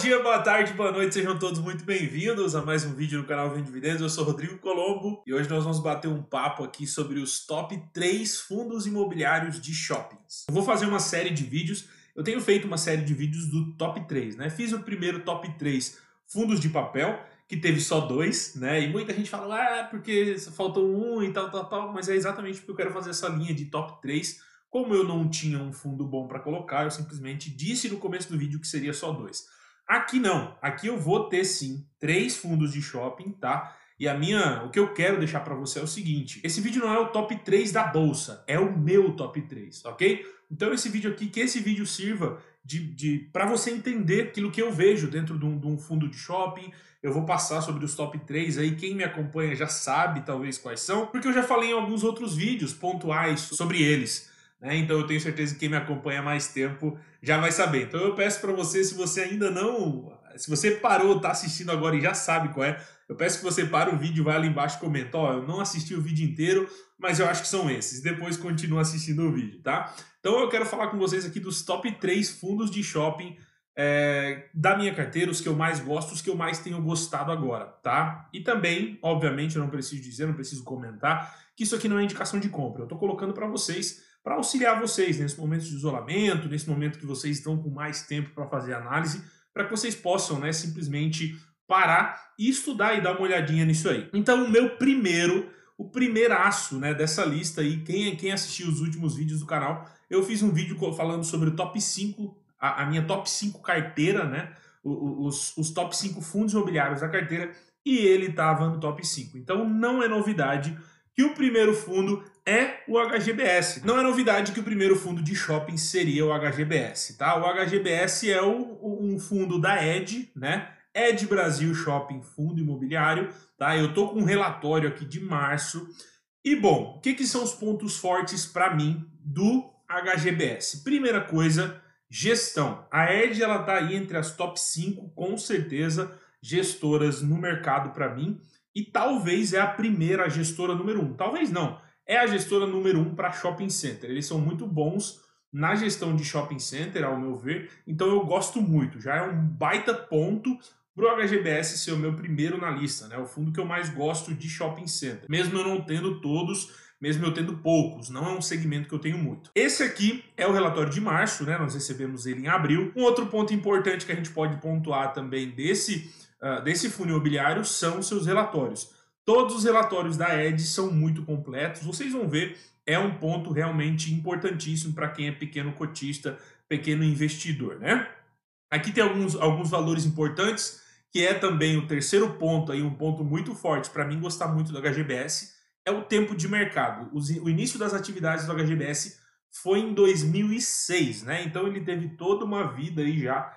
dia, boa tarde, boa noite, sejam todos muito bem-vindos a mais um vídeo no canal Vem Dividendos. Eu sou Rodrigo Colombo e hoje nós vamos bater um papo aqui sobre os top 3 fundos imobiliários de shoppings. Eu vou fazer uma série de vídeos, eu tenho feito uma série de vídeos do top 3, né? Fiz o primeiro top 3 fundos de papel, que teve só dois, né? E muita gente fala, ah, porque faltou um e tal, tal, tal, mas é exatamente porque eu quero fazer essa linha de top 3 como eu não tinha um fundo bom para colocar, eu simplesmente disse no começo do vídeo que seria só dois. Aqui não, aqui eu vou ter sim três fundos de shopping, tá? E a minha, o que eu quero deixar para você é o seguinte: esse vídeo não é o top 3 da bolsa, é o meu top 3, ok? Então esse vídeo aqui, que esse vídeo sirva de, de para você entender aquilo que eu vejo dentro de um, de um, fundo de shopping. Eu vou passar sobre os top 3 aí, quem me acompanha já sabe talvez quais são, porque eu já falei em alguns outros vídeos pontuais sobre eles. Né? Então eu tenho certeza que quem me acompanha mais tempo já vai saber. Então eu peço para você, se você ainda não. Se você parou, está assistindo agora e já sabe qual é, eu peço que você pare o vídeo, vai ali embaixo e comenta. Ó, eu não assisti o vídeo inteiro, mas eu acho que são esses. Depois continua assistindo o vídeo, tá? Então eu quero falar com vocês aqui dos top 3 fundos de shopping é, da minha carteira, os que eu mais gosto, os que eu mais tenho gostado agora, tá? E também, obviamente, eu não preciso dizer, não preciso comentar, que isso aqui não é indicação de compra. Eu estou colocando para vocês para auxiliar vocês nesse momento de isolamento, nesse momento que vocês estão com mais tempo para fazer análise, para que vocês possam né, simplesmente parar e estudar e dar uma olhadinha nisso aí. Então, o meu primeiro, o primeiraço né, dessa lista aí, quem, quem assistiu os últimos vídeos do canal, eu fiz um vídeo falando sobre o top 5, a, a minha top 5 carteira, né? Os, os top 5 fundos imobiliários da carteira, e ele estava no top 5. Então não é novidade que o primeiro fundo é o HGBS. Não é novidade que o primeiro fundo de shopping seria o HGBS, tá? O HGBS é o, um fundo da ED, né? ED Brasil Shopping Fundo Imobiliário, tá? Eu tô com um relatório aqui de março. E bom, o que, que são os pontos fortes para mim do HGBS? Primeira coisa, gestão. A ED ela tá aí entre as top 5, com certeza, gestoras no mercado para mim. E talvez é a primeira gestora número um. Talvez não é a gestora número um para shopping center. Eles são muito bons na gestão de shopping center, ao meu ver, então eu gosto muito. Já é um baita ponto para o HGBS ser o meu primeiro na lista, né? O fundo que eu mais gosto de shopping center. Mesmo eu não tendo todos, mesmo eu tendo poucos, não é um segmento que eu tenho muito. Esse aqui é o relatório de março, né? Nós recebemos ele em abril. Um outro ponto importante que a gente pode pontuar também desse, uh, desse fundo imobiliário são seus relatórios. Todos os relatórios da ED são muito completos. Vocês vão ver, é um ponto realmente importantíssimo para quem é pequeno cotista, pequeno investidor, né? Aqui tem alguns, alguns valores importantes, que é também o terceiro ponto, aí, um ponto muito forte para mim gostar muito do HGBS, é o tempo de mercado. O início das atividades do HGBS foi em 2006, né? Então ele teve toda uma vida aí já,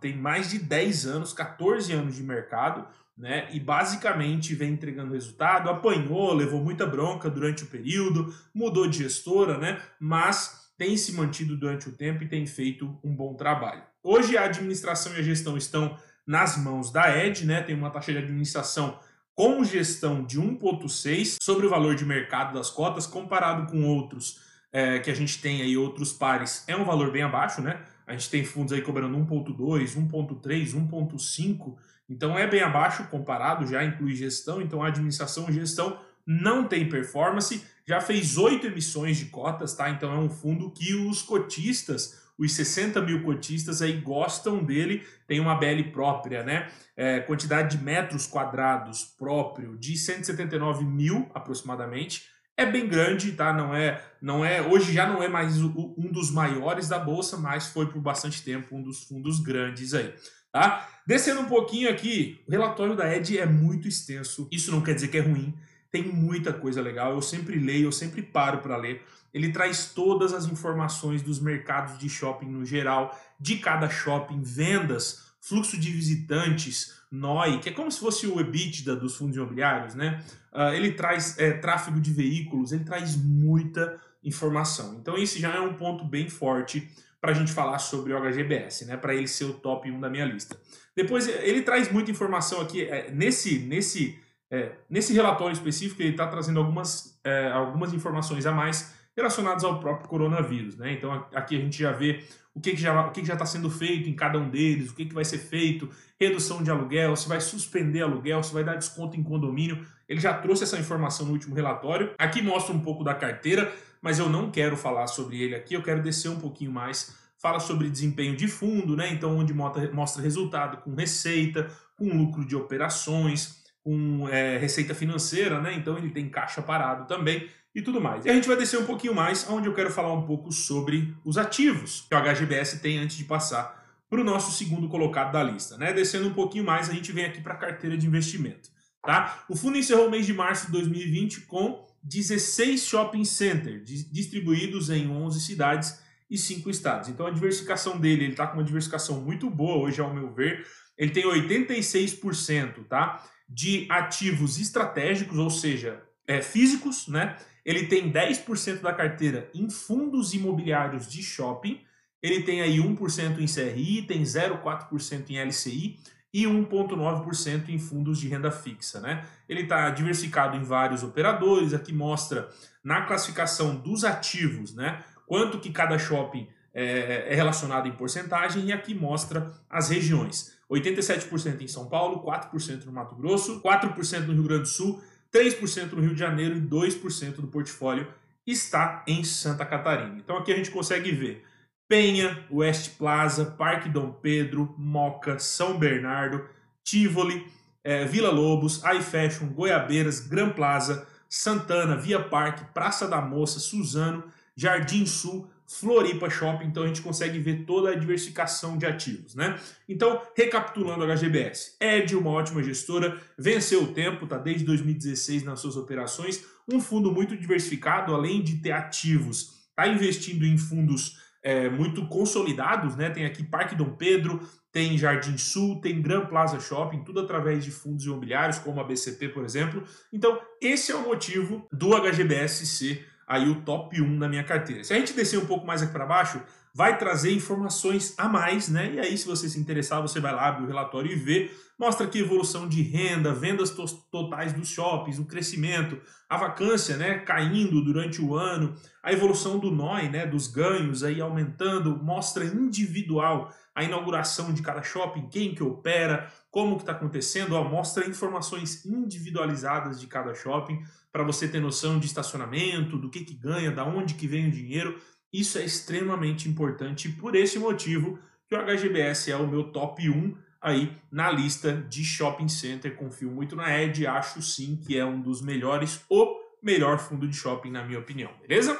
tem mais de 10 anos, 14 anos de mercado, né? E basicamente vem entregando resultado, apanhou, levou muita bronca durante o período, mudou de gestora, né? Mas tem se mantido durante o tempo e tem feito um bom trabalho. Hoje a administração e a gestão estão nas mãos da Ed, né? Tem uma taxa de administração com gestão de 1,6 sobre o valor de mercado das cotas, comparado com outros é, que a gente tem aí, outros pares, é um valor bem abaixo, né? A gente tem fundos aí cobrando 1,2, 1,3, 1,5 então é bem abaixo comparado, já inclui gestão, então a administração e gestão não tem performance, já fez oito emissões de cotas, tá? Então é um fundo que os cotistas, os 60 mil cotistas aí gostam dele, tem uma BL própria, né? É, quantidade de metros quadrados próprio de 179 mil aproximadamente. É bem grande, tá? Não é, não é. Hoje já não é mais um dos maiores da bolsa, mas foi por bastante tempo um dos fundos grandes aí. Tá? Descendo um pouquinho aqui, o relatório da Ed é muito extenso. Isso não quer dizer que é ruim. Tem muita coisa legal. Eu sempre leio, eu sempre paro para ler. Ele traz todas as informações dos mercados de shopping no geral, de cada shopping, vendas, fluxo de visitantes, NOI, que é como se fosse o EBITDA dos fundos imobiliários, né? Uh, ele traz é, tráfego de veículos, ele traz muita informação. Então, esse já é um ponto bem forte para a gente falar sobre o HGBS, né? Para ele ser o top 1 da minha lista. Depois ele traz muita informação aqui é, nesse nesse é, nesse relatório específico ele está trazendo algumas é, algumas informações a mais relacionados ao próprio coronavírus. Né? Então aqui a gente já vê o que, que já está que que sendo feito em cada um deles, o que, que vai ser feito, redução de aluguel, se vai suspender aluguel, se vai dar desconto em condomínio. Ele já trouxe essa informação no último relatório. Aqui mostra um pouco da carteira, mas eu não quero falar sobre ele aqui, eu quero descer um pouquinho mais. Fala sobre desempenho de fundo, né? Então, onde mostra resultado com receita, com lucro de operações, com é, receita financeira, né? Então ele tem caixa parado também e tudo mais. E a gente vai descer um pouquinho mais, onde eu quero falar um pouco sobre os ativos que o HGBS tem antes de passar para o nosso segundo colocado da lista. Né? Descendo um pouquinho mais, a gente vem aqui para a carteira de investimento. Tá? O fundo encerrou o mês de março de 2020 com 16 shopping centers distribuídos em 11 cidades e 5 estados. Então a diversificação dele, ele está com uma diversificação muito boa hoje, ao meu ver. Ele tem 86% tá? de ativos estratégicos, ou seja, é, físicos, né? Ele tem 10% da carteira em fundos imobiliários de shopping, ele tem aí 1% em CRI, tem 0,4% em LCI e 1,9% em fundos de renda fixa. Né? Ele está diversificado em vários operadores, aqui mostra na classificação dos ativos, né? quanto que cada shopping é, é relacionado em porcentagem, e aqui mostra as regiões. 87% em São Paulo, 4% no Mato Grosso, 4% no Rio Grande do Sul, 3% no Rio de Janeiro e 2% do portfólio está em Santa Catarina. Então aqui a gente consegue ver Penha, West Plaza, Parque Dom Pedro, Moca, São Bernardo, Tivoli, é, Vila Lobos, iFashion, Goiabeiras, Gran Plaza, Santana, Via Parque, Praça da Moça, Suzano, Jardim Sul, Floripa Shopping, então a gente consegue ver toda a diversificação de ativos, né? Então, recapitulando a HGBS, Ed, uma ótima gestora, venceu o tempo, tá? Desde 2016 nas suas operações, um fundo muito diversificado, além de ter ativos, tá investindo em fundos é, muito consolidados, né? Tem aqui Parque Dom Pedro, tem Jardim Sul, tem Gran Plaza Shopping, tudo através de fundos imobiliários, como a BCP, por exemplo. Então, esse é o motivo do HGBS ser aí o top 1 da minha carteira. Se a gente descer um pouco mais aqui para baixo, vai trazer informações a mais, né? E aí, se você se interessar, você vai lá, abre o relatório e vê. Mostra aqui evolução de renda, vendas to totais dos shoppings, o crescimento, a vacância, né, caindo durante o ano, a evolução do NOI, né, dos ganhos aí aumentando, mostra individual a inauguração de cada shopping, quem que opera, como que está acontecendo, ó, mostra informações individualizadas de cada shopping para você ter noção de estacionamento, do que que ganha, da onde que vem o dinheiro. Isso é extremamente importante e por esse motivo que o HGBS é o meu top 1 aí na lista de shopping center. Confio muito na Ed, acho sim que é um dos melhores, o melhor fundo de shopping na minha opinião, beleza?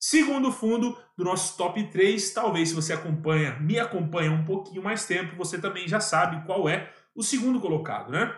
Segundo fundo do nosso top 3, talvez se você acompanha, me acompanha um pouquinho mais tempo, você também já sabe qual é o segundo colocado, né?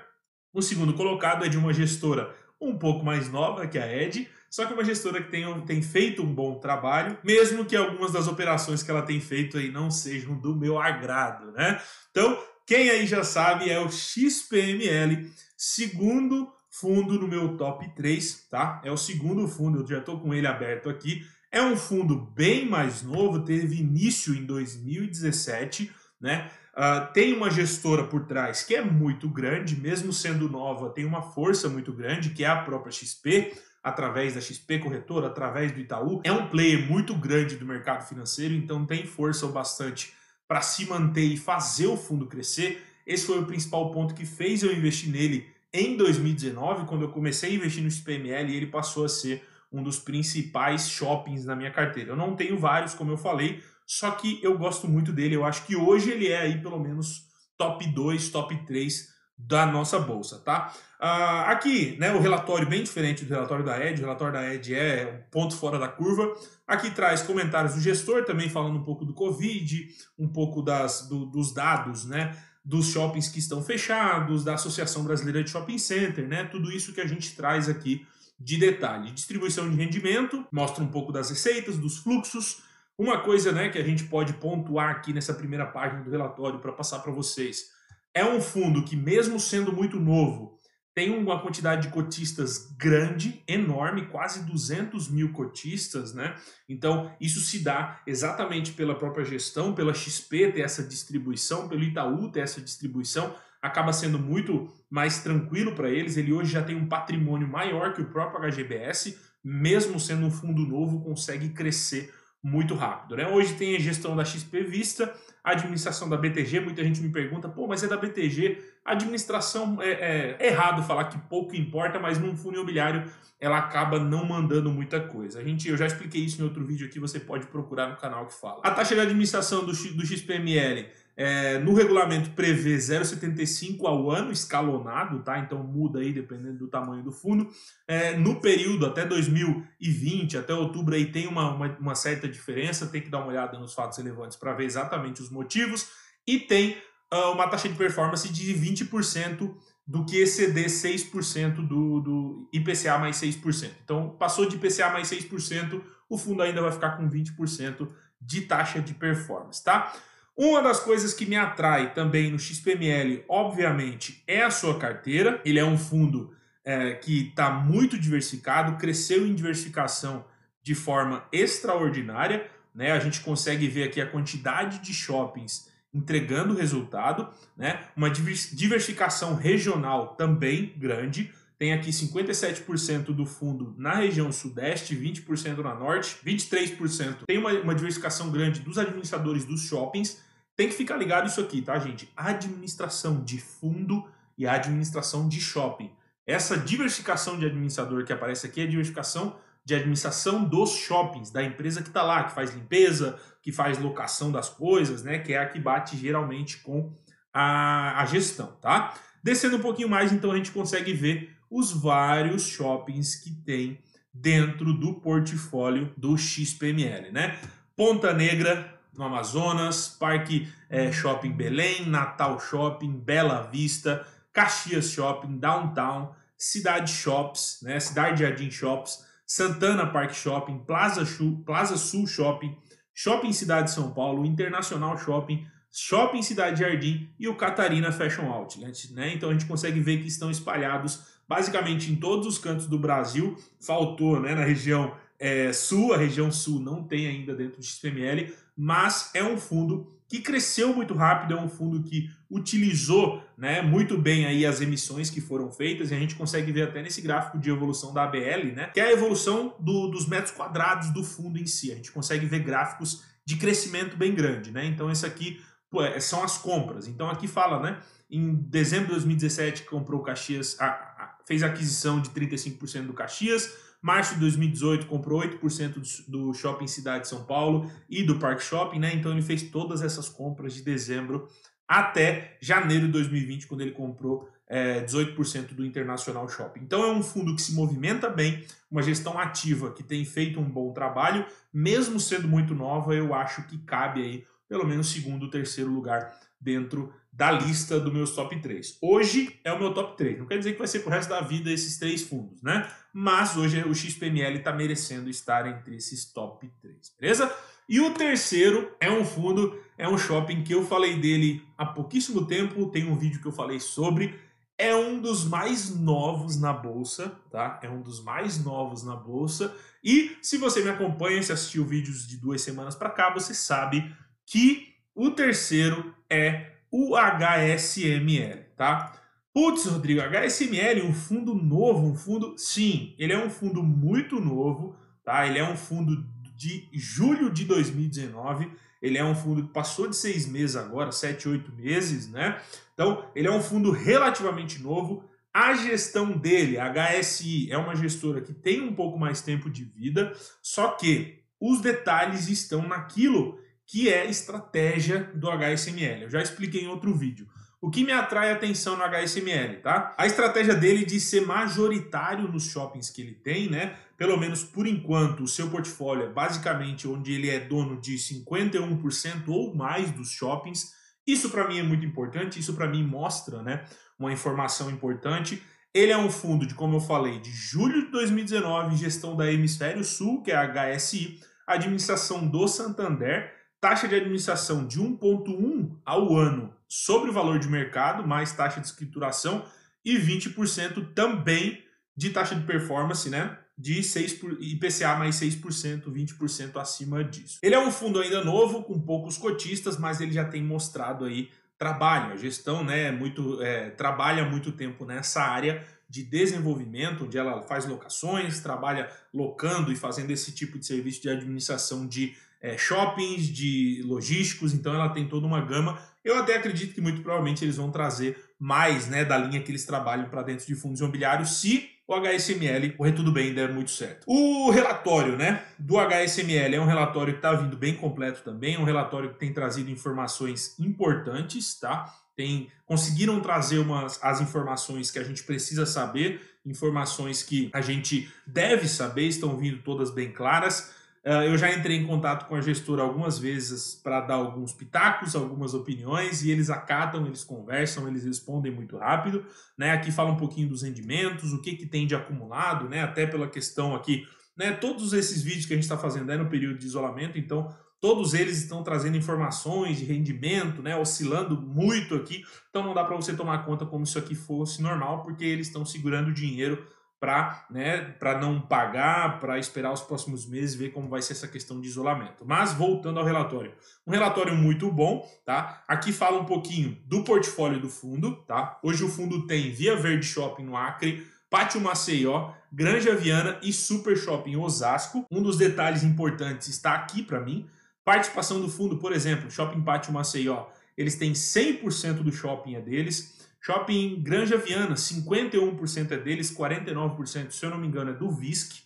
O segundo colocado é de uma gestora um pouco mais nova que a Ed, só que uma gestora que tem, tem feito um bom trabalho, mesmo que algumas das operações que ela tem feito aí não sejam do meu agrado, né? Então, quem aí já sabe é o XPML, segundo fundo no meu top 3, tá? É o segundo fundo, eu já estou com ele aberto aqui. É um fundo bem mais novo, teve início em 2017, né? Uh, tem uma gestora por trás que é muito grande, mesmo sendo nova, tem uma força muito grande, que é a própria XP, através da XP Corretora, através do Itaú. É um player muito grande do mercado financeiro, então tem força o bastante para se manter e fazer o fundo crescer. Esse foi o principal ponto que fez eu investir nele em 2019, quando eu comecei a investir no XPML e ele passou a ser um dos principais shoppings na minha carteira. Eu não tenho vários, como eu falei, só que eu gosto muito dele. Eu acho que hoje ele é aí pelo menos top 2, top 3 da nossa bolsa, tá? Uh, aqui, né, o relatório bem diferente do relatório da Ed. O relatório da Ed é um ponto fora da curva. Aqui traz comentários do gestor, também falando um pouco do Covid, um pouco das, do, dos dados, né? Dos shoppings que estão fechados, da Associação Brasileira de Shopping Center, né? Tudo isso que a gente traz aqui de detalhe. Distribuição de rendimento, mostra um pouco das receitas, dos fluxos. Uma coisa né, que a gente pode pontuar aqui nessa primeira página do relatório para passar para vocês. É um fundo que, mesmo sendo muito novo, tem uma quantidade de cotistas grande, enorme, quase 200 mil cotistas, né? Então, isso se dá exatamente pela própria gestão, pela XP ter essa distribuição, pelo Itaú ter essa distribuição acaba sendo muito mais tranquilo para eles. Ele hoje já tem um patrimônio maior que o próprio HGBS, mesmo sendo um fundo novo, consegue crescer muito rápido. Né? Hoje tem a gestão da XP Vista, a administração da BTG. Muita gente me pergunta, pô, mas é da BTG. Administração é, é errado falar que pouco importa, mas num fundo imobiliário ela acaba não mandando muita coisa. A gente, eu já expliquei isso em outro vídeo aqui, você pode procurar no canal que fala. A taxa de administração do, do XPML é, no regulamento prevê 0,75 ao ano, escalonado, tá? Então muda aí dependendo do tamanho do fundo. É, no período até 2020, até outubro, aí tem uma, uma, uma, certa diferença, tem que dar uma olhada nos fatos relevantes para ver exatamente os motivos. E tem uh, uma taxa de performance de 20% do que exceder 6% do, do IPCA mais 6%. Então, passou de IPCA mais 6%, o fundo ainda vai ficar com 20% de taxa de performance, tá? Uma das coisas que me atrai também no XPML, obviamente, é a sua carteira. Ele é um fundo é, que está muito diversificado, cresceu em diversificação de forma extraordinária. Né? A gente consegue ver aqui a quantidade de shoppings entregando resultado, né? uma diversificação regional também grande. Tem aqui 57% do fundo na região sudeste, 20% na norte, 23%. Tem uma, uma diversificação grande dos administradores dos shoppings tem que ficar ligado isso aqui, tá, gente? Administração de fundo e administração de shopping. Essa diversificação de administrador que aparece aqui é diversificação de administração dos shoppings, da empresa que está lá, que faz limpeza, que faz locação das coisas, né? Que é a que bate geralmente com a, a gestão, tá? Descendo um pouquinho mais, então a gente consegue ver os vários shoppings que tem dentro do portfólio do XPML, né? Ponta Negra, no Amazonas, Parque é, Shopping Belém, Natal Shopping, Bela Vista, Caxias Shopping, Downtown, Cidade Shops, né, Cidade Jardim Shops, Santana Park Shopping, Plaza, Sul, Plaza Sul Shopping, Shopping Cidade São Paulo, Internacional Shopping, Shopping Cidade Jardim e o Catarina Fashion Outlet. Né? Então a gente consegue ver que estão espalhados basicamente em todos os cantos do Brasil. Faltou né, na região é, sul, a região sul não tem ainda dentro do XPML, mas é um fundo que cresceu muito rápido, é um fundo que utilizou né, muito bem aí as emissões que foram feitas, e a gente consegue ver até nesse gráfico de evolução da ABL, né, que é a evolução do, dos metros quadrados do fundo em si. A gente consegue ver gráficos de crescimento bem grande. Né? Então, esse aqui pô, é, são as compras. Então, aqui fala, né, em dezembro de 2017, comprou o Caxias, a, a, fez a aquisição de 35% do Caxias, Março de 2018 comprou 8% do Shopping Cidade de São Paulo e do Park Shopping, né? Então ele fez todas essas compras de dezembro até janeiro de 2020, quando ele comprou é, 18% do Internacional Shopping. Então é um fundo que se movimenta bem, uma gestão ativa que tem feito um bom trabalho, mesmo sendo muito nova, eu acho que cabe aí pelo menos segundo, terceiro lugar dentro da lista dos meus top 3. Hoje é o meu top 3. Não quer dizer que vai ser pro resto da vida esses três fundos, né? Mas hoje o XPML está merecendo estar entre esses top 3, beleza? E o terceiro é um fundo, é um shopping que eu falei dele há pouquíssimo tempo, tem um vídeo que eu falei sobre, é um dos mais novos na bolsa, tá? É um dos mais novos na bolsa. E se você me acompanha, se assistiu vídeos de duas semanas para cá, você sabe que o terceiro é o HSML, tá? Putz, Rodrigo, HSML, um fundo novo, um fundo. Sim, ele é um fundo muito novo, tá? Ele é um fundo de julho de 2019. Ele é um fundo que passou de seis meses agora, sete, oito meses, né? Então, ele é um fundo relativamente novo. A gestão dele, a HSI, é uma gestora que tem um pouco mais tempo de vida, só que os detalhes estão naquilo que é estratégia do HSML. Eu já expliquei em outro vídeo. O que me atrai a atenção no HSML, tá? A estratégia dele de ser majoritário nos shoppings que ele tem, né? Pelo menos por enquanto, o seu portfólio é basicamente onde ele é dono de 51% ou mais dos shoppings. Isso para mim é muito importante, isso para mim mostra, né, uma informação importante. Ele é um fundo de, como eu falei, de julho de 2019, gestão da Hemisfério Sul, que é a HSI, administração do Santander taxa de administração de 1,1 ao ano sobre o valor de mercado, mais taxa de escrituração, e 20% também de taxa de performance, né? De 6 por, IPCA mais 6%, 20% acima disso. Ele é um fundo ainda novo, com poucos cotistas, mas ele já tem mostrado aí trabalho. A gestão né, é muito, é, trabalha muito tempo nessa área de desenvolvimento, onde ela faz locações, trabalha locando e fazendo esse tipo de serviço de administração de é, shoppings, de logísticos, então ela tem toda uma gama. Eu até acredito que muito provavelmente eles vão trazer mais né, da linha que eles trabalham para dentro de fundos imobiliários, se o HSML correr tudo bem der muito certo. O relatório né, do HSML é um relatório que está vindo bem completo também, é um relatório que tem trazido informações importantes, tá? Tem, conseguiram trazer umas, as informações que a gente precisa saber, informações que a gente deve saber, estão vindo todas bem claras. Uh, eu já entrei em contato com a gestora algumas vezes para dar alguns pitacos, algumas opiniões, e eles acatam, eles conversam, eles respondem muito rápido. Né? Aqui fala um pouquinho dos rendimentos, o que, que tem de acumulado, né? até pela questão aqui. Né? Todos esses vídeos que a gente está fazendo é no período de isolamento, então todos eles estão trazendo informações de rendimento, né, oscilando muito aqui, então não dá para você tomar conta como se isso aqui fosse normal, porque eles estão segurando dinheiro para né, não pagar, para esperar os próximos meses, ver como vai ser essa questão de isolamento. Mas voltando ao relatório, um relatório muito bom, tá? Aqui fala um pouquinho do portfólio do fundo, tá? Hoje o fundo tem Via Verde Shopping no Acre, Pátio Maceió, Granja Viana e Super Shopping Osasco. Um dos detalhes importantes está aqui para mim. Participação do fundo, por exemplo, Shopping Pátio Maceió, eles têm 100% do shopping é deles. Shopping Granja Viana, 51% é deles, 49%, se eu não me engano, é do VISC.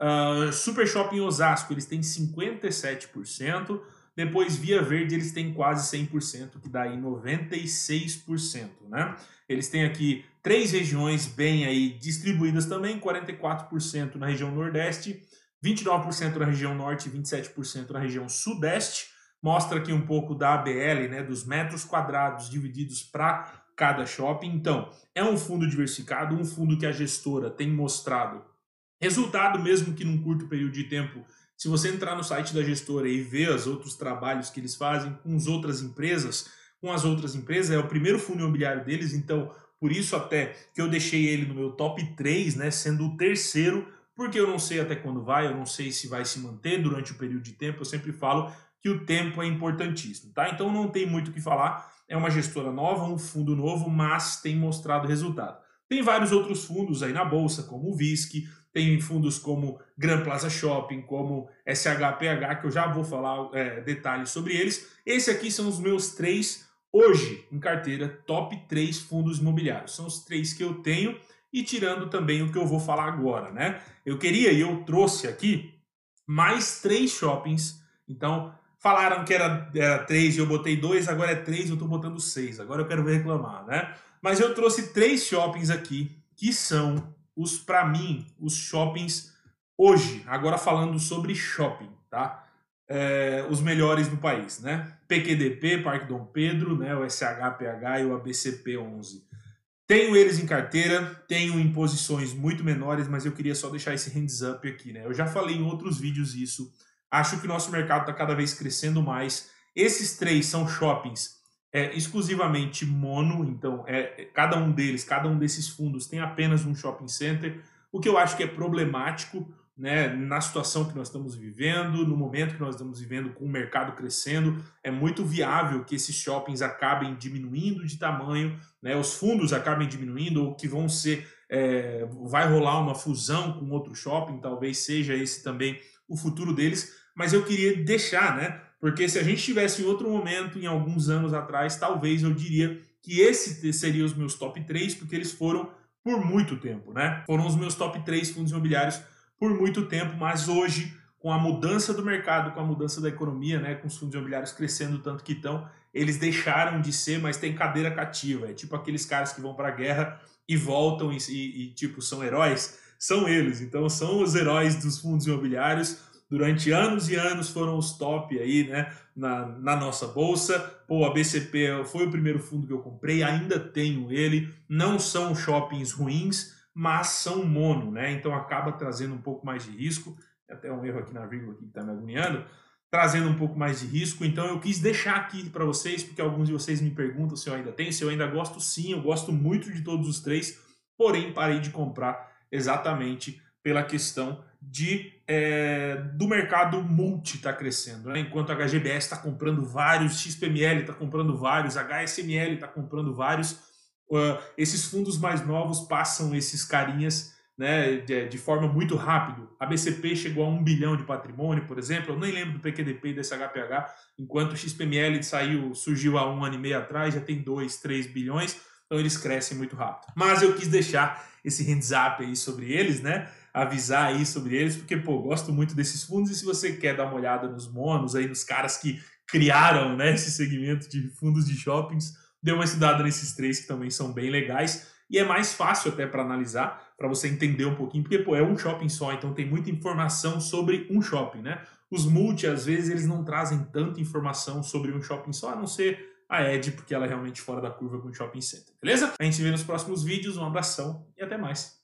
Uh, Super Shopping Osasco, eles têm 57%. Depois, Via Verde, eles têm quase 100%, que dá aí 96%, né? Eles têm aqui três regiões bem aí distribuídas também, 44% na região Nordeste, 29% na região Norte e 27% na região Sudeste. Mostra aqui um pouco da ABL, né, dos metros quadrados divididos para cada shopping. Então, é um fundo diversificado, um fundo que a gestora tem mostrado resultado, mesmo que num curto período de tempo. Se você entrar no site da gestora e ver os outros trabalhos que eles fazem com as outras empresas, com as outras empresas, é o primeiro fundo imobiliário deles, então por isso até que eu deixei ele no meu top 3, né, sendo o terceiro, porque eu não sei até quando vai, eu não sei se vai se manter durante o período de tempo, eu sempre falo que o tempo é importantíssimo, tá? Então não tem muito o que falar, é uma gestora nova, um fundo novo, mas tem mostrado resultado. Tem vários outros fundos aí na bolsa, como o VISC, tem fundos como Gran Plaza Shopping, como SHPH, que eu já vou falar é, detalhes sobre eles. Esse aqui são os meus três, hoje, em carteira, top 3 fundos imobiliários. São os três que eu tenho e tirando também o que eu vou falar agora, né? Eu queria e eu trouxe aqui mais três shoppings, então Falaram que era, era três e eu botei dois, agora é três, eu estou botando seis. Agora eu quero ver reclamar, né? Mas eu trouxe três shoppings aqui que são os, para mim, os shoppings hoje. Agora falando sobre shopping, tá? É, os melhores do país, né? PQDP, Parque Dom Pedro, né? O SHPH e o ABCP 11. Tenho eles em carteira, tenho em posições muito menores, mas eu queria só deixar esse hands up aqui, né? Eu já falei em outros vídeos isso Acho que o nosso mercado está cada vez crescendo mais. Esses três são shoppings é, exclusivamente mono, então é, cada um deles, cada um desses fundos tem apenas um shopping center, o que eu acho que é problemático né, na situação que nós estamos vivendo, no momento que nós estamos vivendo com o mercado crescendo, é muito viável que esses shoppings acabem diminuindo de tamanho, né, os fundos acabem diminuindo ou que vão ser, é, vai rolar uma fusão com outro shopping, talvez seja esse também o futuro deles, mas eu queria deixar, né? Porque se a gente tivesse outro momento, em alguns anos atrás, talvez eu diria que esse seria os meus top 3, porque eles foram por muito tempo, né? Foram os meus top 3 fundos imobiliários por muito tempo, mas hoje, com a mudança do mercado, com a mudança da economia, né, com os fundos imobiliários crescendo tanto que estão, eles deixaram de ser, mas tem cadeira cativa. É tipo aqueles caras que vão para a guerra e voltam e, e, e, tipo, são heróis são eles. Então são os heróis dos fundos imobiliários. Durante anos e anos foram os top aí, né, na, na nossa bolsa. Pô, a BCP foi o primeiro fundo que eu comprei, ainda tenho ele. Não são shoppings ruins, mas são mono, né? Então acaba trazendo um pouco mais de risco. Até um erro aqui na vírgula que está me agoniando trazendo um pouco mais de risco. Então eu quis deixar aqui para vocês, porque alguns de vocês me perguntam se eu ainda tenho, se eu ainda gosto sim, eu gosto muito de todos os três, porém parei de comprar exatamente pela questão de é, do mercado multi está crescendo. Né? Enquanto a HGBS está comprando vários, XPML está comprando vários, HSML está comprando vários, uh, esses fundos mais novos passam esses carinhas né, de, de, forma muito rápida. A BCP chegou a um bilhão de patrimônio, por exemplo. Eu nem lembro do PQDP e desse HPH, enquanto o XPML saiu, surgiu há um ano e meio atrás, já tem 2, 3 bilhões, então eles crescem muito rápido. Mas eu quis deixar esse hands up aí sobre eles, né? Avisar aí sobre eles, porque, pô, gosto muito desses fundos e se você quer dar uma olhada nos monos aí, nos caras que criaram né, esse segmento de fundos de shoppings, dê uma estudada nesses três que também são bem legais e é mais fácil até para analisar, para você entender um pouquinho, porque pô, é um shopping só, então tem muita informação sobre um shopping, né? Os multi, às vezes, eles não trazem tanta informação sobre um shopping só, a não ser a Ed, porque ela é realmente fora da curva com o shopping center, beleza? A gente se vê nos próximos vídeos, um abração e até mais.